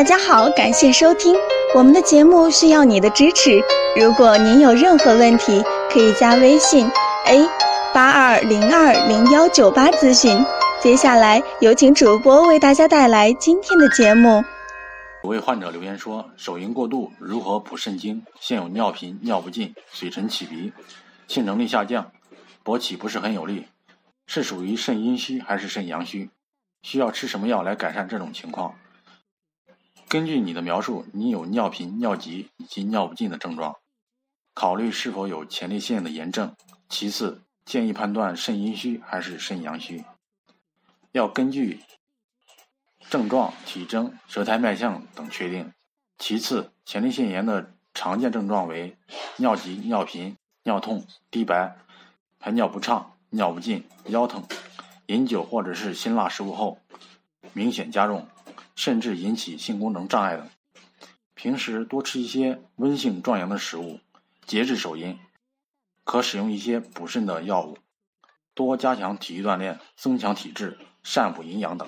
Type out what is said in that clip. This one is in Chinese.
大家好，感谢收听我们的节目，需要你的支持。如果您有任何问题，可以加微信 a 八二零二零幺九八咨询。接下来有请主播为大家带来今天的节目。有位患者留言说，手淫过度如何补肾精？现有尿频、尿不尽、水沉起鼻，性能力下降，勃起不是很有力，是属于肾阴虚还是肾阳虚？需要吃什么药来改善这种情况？根据你的描述，你有尿频、尿急以及尿不尽的症状，考虑是否有前列腺的炎症。其次，建议判断肾阴虚还是肾阳虚，要根据。症状、体征、舌苔脉象等确定。其次，前列腺炎的常见症状为尿急、尿频、尿痛、低白、排尿不畅、尿不尽、腰疼。饮酒或者是辛辣食物后明显加重，甚至引起性功能障碍等。平时多吃一些温性壮阳的食物，节制手淫，可使用一些补肾的药物，多加强体育锻炼，增强体质，善补营养等。